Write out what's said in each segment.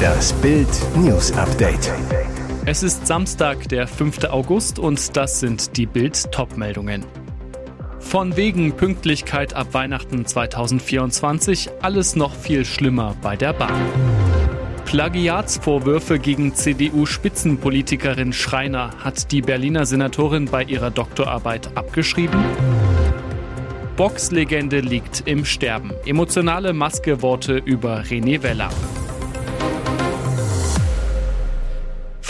Das Bild News Update. Es ist Samstag, der 5. August und das sind die Bild Topmeldungen. Von wegen Pünktlichkeit ab Weihnachten 2024 alles noch viel schlimmer bei der Bahn. Plagiatsvorwürfe gegen CDU-Spitzenpolitikerin Schreiner hat die Berliner Senatorin bei ihrer Doktorarbeit abgeschrieben. Boxlegende liegt im Sterben. Emotionale Maskeworte über René Weller.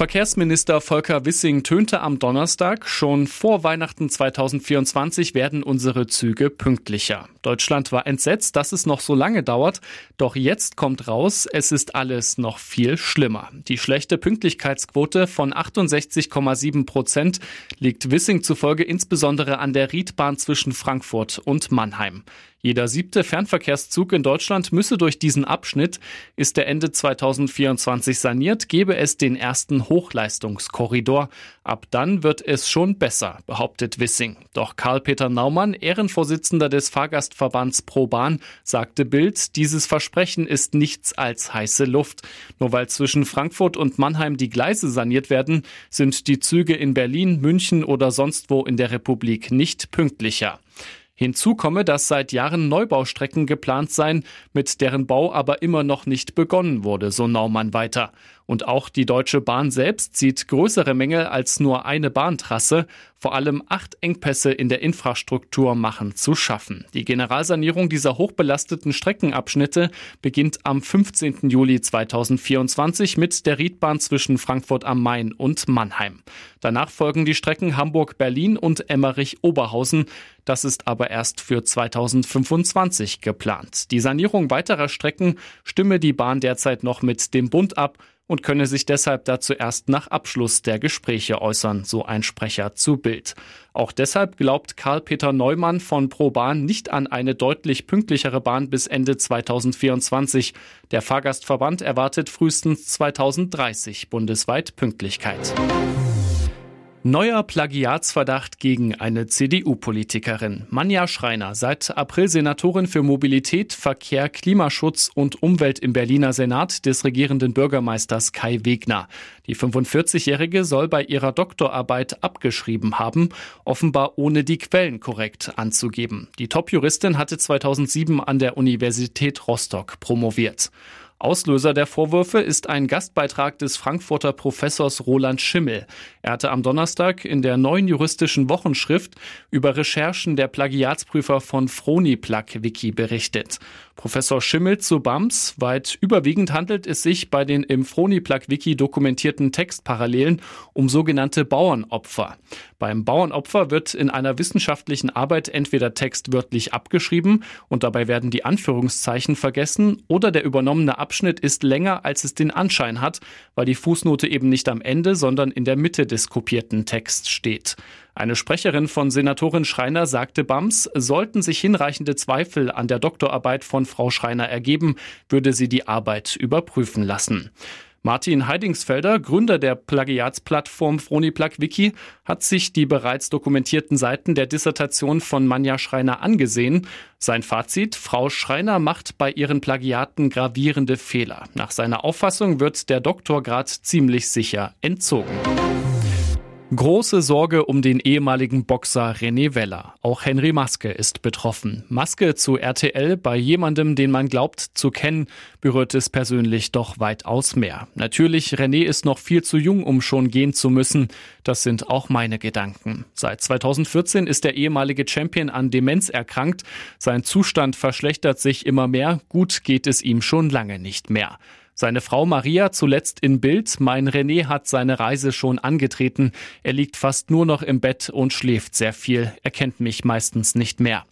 Verkehrsminister Volker Wissing tönte am Donnerstag, schon vor Weihnachten 2024 werden unsere Züge pünktlicher. Deutschland war entsetzt, dass es noch so lange dauert, doch jetzt kommt raus, es ist alles noch viel schlimmer. Die schlechte Pünktlichkeitsquote von 68,7 Prozent liegt Wissing zufolge insbesondere an der Riedbahn zwischen Frankfurt und Mannheim. Jeder siebte Fernverkehrszug in Deutschland müsse durch diesen Abschnitt. Ist der Ende 2024 saniert, gebe es den ersten Hochleistungskorridor. Ab dann wird es schon besser, behauptet Wissing. Doch Karl-Peter Naumann, Ehrenvorsitzender des Fahrgastverbands ProBahn, sagte Bild, dieses Versprechen ist nichts als heiße Luft. Nur weil zwischen Frankfurt und Mannheim die Gleise saniert werden, sind die Züge in Berlin, München oder sonst wo in der Republik nicht pünktlicher. Hinzu komme, dass seit Jahren Neubaustrecken geplant seien, mit deren Bau aber immer noch nicht begonnen wurde, so Naumann weiter. Und auch die Deutsche Bahn selbst sieht größere Mängel als nur eine Bahntrasse. Vor allem acht Engpässe in der Infrastruktur machen zu schaffen. Die Generalsanierung dieser hochbelasteten Streckenabschnitte beginnt am 15. Juli 2024 mit der Riedbahn zwischen Frankfurt am Main und Mannheim. Danach folgen die Strecken Hamburg-Berlin und Emmerich-Oberhausen. Das ist aber erst für 2025 geplant. Die Sanierung weiterer Strecken stimme die Bahn derzeit noch mit dem Bund ab und könne sich deshalb dazu erst nach Abschluss der Gespräche äußern, so ein Sprecher zu Bild. Auch deshalb glaubt Karl-Peter Neumann von ProBahn nicht an eine deutlich pünktlichere Bahn bis Ende 2024. Der Fahrgastverband erwartet frühestens 2030 bundesweit Pünktlichkeit. Neuer Plagiatsverdacht gegen eine CDU-Politikerin. Manja Schreiner, seit April Senatorin für Mobilität, Verkehr, Klimaschutz und Umwelt im Berliner Senat des regierenden Bürgermeisters Kai Wegner. Die 45-Jährige soll bei ihrer Doktorarbeit abgeschrieben haben, offenbar ohne die Quellen korrekt anzugeben. Die Top-Juristin hatte 2007 an der Universität Rostock promoviert. Auslöser der Vorwürfe ist ein Gastbeitrag des Frankfurter Professors Roland Schimmel. Er hatte am Donnerstag in der neuen juristischen Wochenschrift über Recherchen der Plagiatsprüfer von Froniplug Wiki berichtet. Professor Schimmel zu BAMS. Weit überwiegend handelt es sich bei den im Froniplug-Wiki dokumentierten Textparallelen um sogenannte Bauernopfer. Beim Bauernopfer wird in einer wissenschaftlichen Arbeit entweder Text wörtlich abgeschrieben und dabei werden die Anführungszeichen vergessen oder der übernommene Abschnitt ist länger, als es den Anschein hat, weil die Fußnote eben nicht am Ende, sondern in der Mitte des kopierten Texts steht. Eine Sprecherin von Senatorin Schreiner sagte Bams, sollten sich hinreichende Zweifel an der Doktorarbeit von Frau Schreiner ergeben, würde sie die Arbeit überprüfen lassen. Martin Heidingsfelder, Gründer der Plagiatsplattform Froniplug Wiki, hat sich die bereits dokumentierten Seiten der Dissertation von Manja Schreiner angesehen. Sein Fazit, Frau Schreiner macht bei ihren Plagiaten gravierende Fehler. Nach seiner Auffassung wird der Doktorgrad ziemlich sicher entzogen. Große Sorge um den ehemaligen Boxer René Weller. Auch Henry Maske ist betroffen. Maske zu RTL bei jemandem, den man glaubt zu kennen, berührt es persönlich doch weitaus mehr. Natürlich, René ist noch viel zu jung, um schon gehen zu müssen. Das sind auch meine Gedanken. Seit 2014 ist der ehemalige Champion an Demenz erkrankt. Sein Zustand verschlechtert sich immer mehr. Gut geht es ihm schon lange nicht mehr. Seine Frau Maria zuletzt in Bild. Mein René hat seine Reise schon angetreten. Er liegt fast nur noch im Bett und schläft sehr viel. Er kennt mich meistens nicht mehr.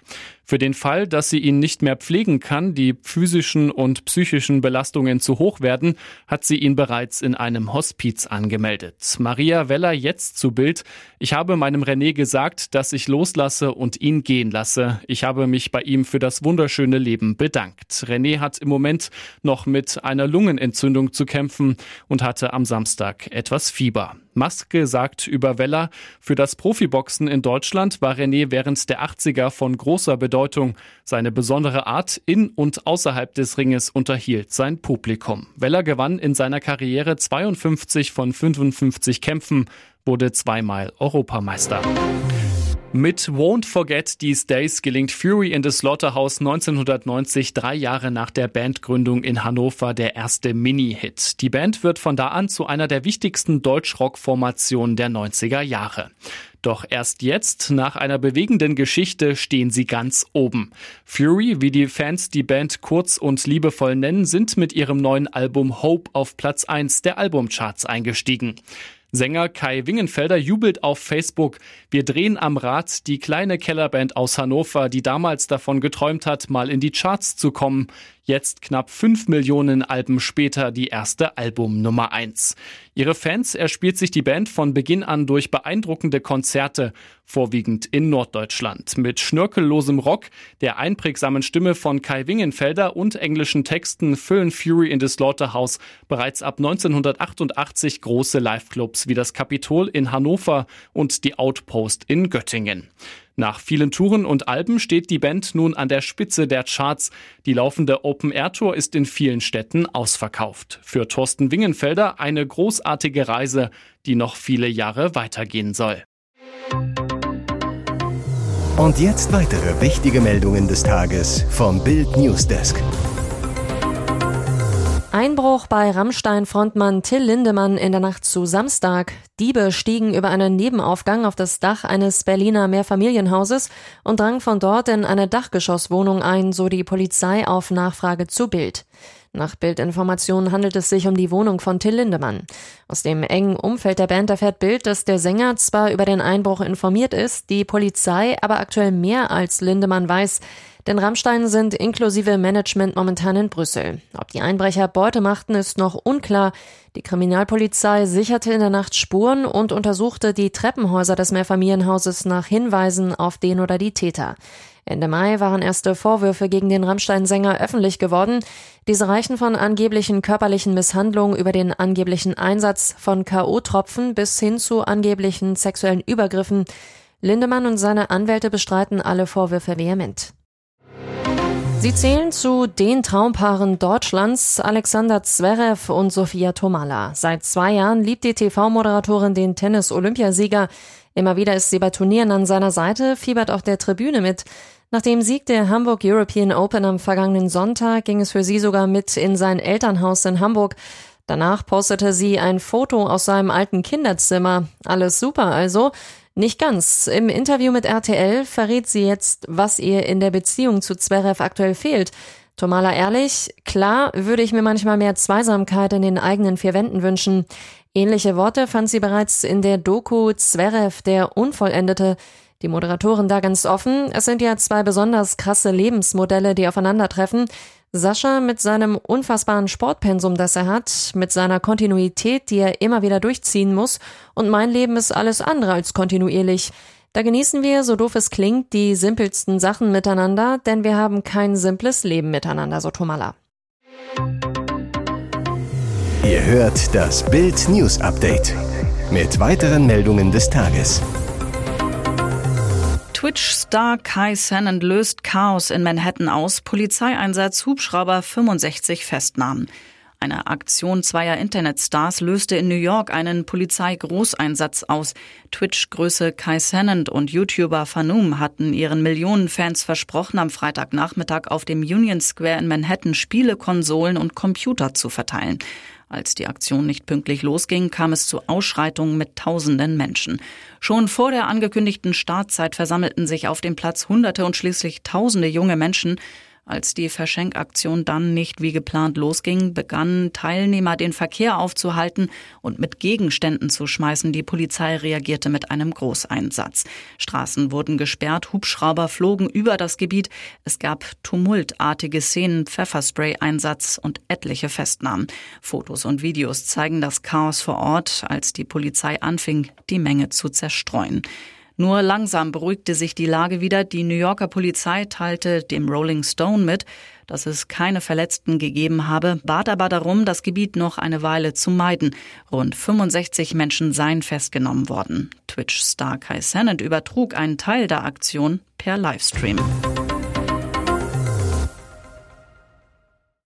Für den Fall, dass sie ihn nicht mehr pflegen kann, die physischen und psychischen Belastungen zu hoch werden, hat sie ihn bereits in einem Hospiz angemeldet. Maria Weller jetzt zu Bild. Ich habe meinem René gesagt, dass ich loslasse und ihn gehen lasse. Ich habe mich bei ihm für das wunderschöne Leben bedankt. René hat im Moment noch mit einer Lungen Lungenentzündung zu kämpfen und hatte am Samstag etwas Fieber. Maske sagt über Weller, für das Profiboxen in Deutschland war René während der 80er von großer Bedeutung. Seine besondere Art in und außerhalb des Ringes unterhielt sein Publikum. Weller gewann in seiner Karriere 52 von 55 Kämpfen, wurde zweimal Europameister. Mit Won't Forget These Days gelingt Fury in the Slaughterhouse 1990, drei Jahre nach der Bandgründung in Hannover, der erste Mini-Hit. Die Band wird von da an zu einer der wichtigsten Deutsch-Rock-Formationen der 90er Jahre. Doch erst jetzt, nach einer bewegenden Geschichte, stehen sie ganz oben. Fury, wie die Fans die Band kurz und liebevoll nennen, sind mit ihrem neuen Album Hope auf Platz 1 der Albumcharts eingestiegen. Sänger Kai Wingenfelder jubelt auf Facebook. Wir drehen am Rad die kleine Kellerband aus Hannover, die damals davon geträumt hat, mal in die Charts zu kommen. Jetzt knapp fünf Millionen Alben später die erste Album Nummer eins. Ihre Fans erspielt sich die Band von Beginn an durch beeindruckende Konzerte, vorwiegend in Norddeutschland. Mit schnörkellosem Rock, der einprägsamen Stimme von Kai Wingenfelder und englischen Texten füllen Fury in the Slaughterhouse bereits ab 1988 große Liveclubs wie das Kapitol in Hannover und die Outpost in Göttingen. Nach vielen Touren und Alben steht die Band nun an der Spitze der Charts. Die laufende Open-Air-Tour ist in vielen Städten ausverkauft. Für Thorsten Wingenfelder eine großartige Reise, die noch viele Jahre weitergehen soll. Und jetzt weitere wichtige Meldungen des Tages vom Bild Newsdesk. Einbruch bei Rammstein-Frontmann Till Lindemann in der Nacht zu Samstag. Diebe stiegen über einen Nebenaufgang auf das Dach eines Berliner Mehrfamilienhauses und drangen von dort in eine Dachgeschosswohnung ein, so die Polizei auf Nachfrage zu Bild. Nach Bildinformationen handelt es sich um die Wohnung von Till Lindemann. Aus dem engen Umfeld der Band erfährt Bild, dass der Sänger zwar über den Einbruch informiert ist, die Polizei aber aktuell mehr als Lindemann weiß. Denn Rammstein sind inklusive Management momentan in Brüssel. Ob die Einbrecher Beute machten, ist noch unklar. Die Kriminalpolizei sicherte in der Nacht Spuren und untersuchte die Treppenhäuser des Mehrfamilienhauses nach Hinweisen auf den oder die Täter. Ende Mai waren erste Vorwürfe gegen den Rammstein-Sänger öffentlich geworden. Diese reichen von angeblichen körperlichen Misshandlungen über den angeblichen Einsatz von K.O.-Tropfen bis hin zu angeblichen sexuellen Übergriffen. Lindemann und seine Anwälte bestreiten alle Vorwürfe vehement. Sie zählen zu den Traumpaaren Deutschlands Alexander Zverev und Sofia Tomala. Seit zwei Jahren liebt die TV-Moderatorin den Tennis-Olympiasieger. Immer wieder ist sie bei Turnieren an seiner Seite, fiebert auf der Tribüne mit. Nach dem Sieg der Hamburg European Open am vergangenen Sonntag ging es für sie sogar mit in sein Elternhaus in Hamburg. Danach postete sie ein Foto aus seinem alten Kinderzimmer. Alles super also. Nicht ganz. Im Interview mit RTL verrät sie jetzt, was ihr in der Beziehung zu Zverev aktuell fehlt. Tomala ehrlich, klar würde ich mir manchmal mehr Zweisamkeit in den eigenen vier Wänden wünschen. Ähnliche Worte fand sie bereits in der Doku Zverev, der Unvollendete. Die Moderatorin da ganz offen, es sind ja zwei besonders krasse Lebensmodelle, die aufeinandertreffen. Sascha mit seinem unfassbaren Sportpensum, das er hat, mit seiner Kontinuität, die er immer wieder durchziehen muss, und mein Leben ist alles andere als kontinuierlich. Da genießen wir, so doof es klingt, die simpelsten Sachen miteinander, denn wir haben kein simples Leben miteinander, so Tomala. Ihr hört das Bild News Update mit weiteren Meldungen des Tages. Twitch-Star Kai Sennett löst Chaos in Manhattan aus. Polizeieinsatz, Hubschrauber, 65 Festnahmen. Eine Aktion zweier Internetstars löste in New York einen Polizeigroßeinsatz aus. Twitch-Größe Kai Sennett und YouTuber Fanum hatten ihren Millionenfans versprochen, am Freitagnachmittag auf dem Union Square in Manhattan Spiele, Konsolen und Computer zu verteilen. Als die Aktion nicht pünktlich losging, kam es zu Ausschreitungen mit tausenden Menschen. Schon vor der angekündigten Startzeit versammelten sich auf dem Platz Hunderte und schließlich Tausende junge Menschen. Als die Verschenkaktion dann nicht wie geplant losging, begannen Teilnehmer den Verkehr aufzuhalten und mit Gegenständen zu schmeißen. Die Polizei reagierte mit einem Großeinsatz. Straßen wurden gesperrt, Hubschrauber flogen über das Gebiet. Es gab tumultartige Szenen, Pfefferspray-Einsatz und etliche Festnahmen. Fotos und Videos zeigen das Chaos vor Ort, als die Polizei anfing, die Menge zu zerstreuen. Nur langsam beruhigte sich die Lage wieder. Die New Yorker Polizei teilte dem Rolling Stone mit, dass es keine Verletzten gegeben habe, bat aber darum, das Gebiet noch eine Weile zu meiden. Rund 65 Menschen seien festgenommen worden. Twitch-Star Kai Sennett übertrug einen Teil der Aktion per Livestream.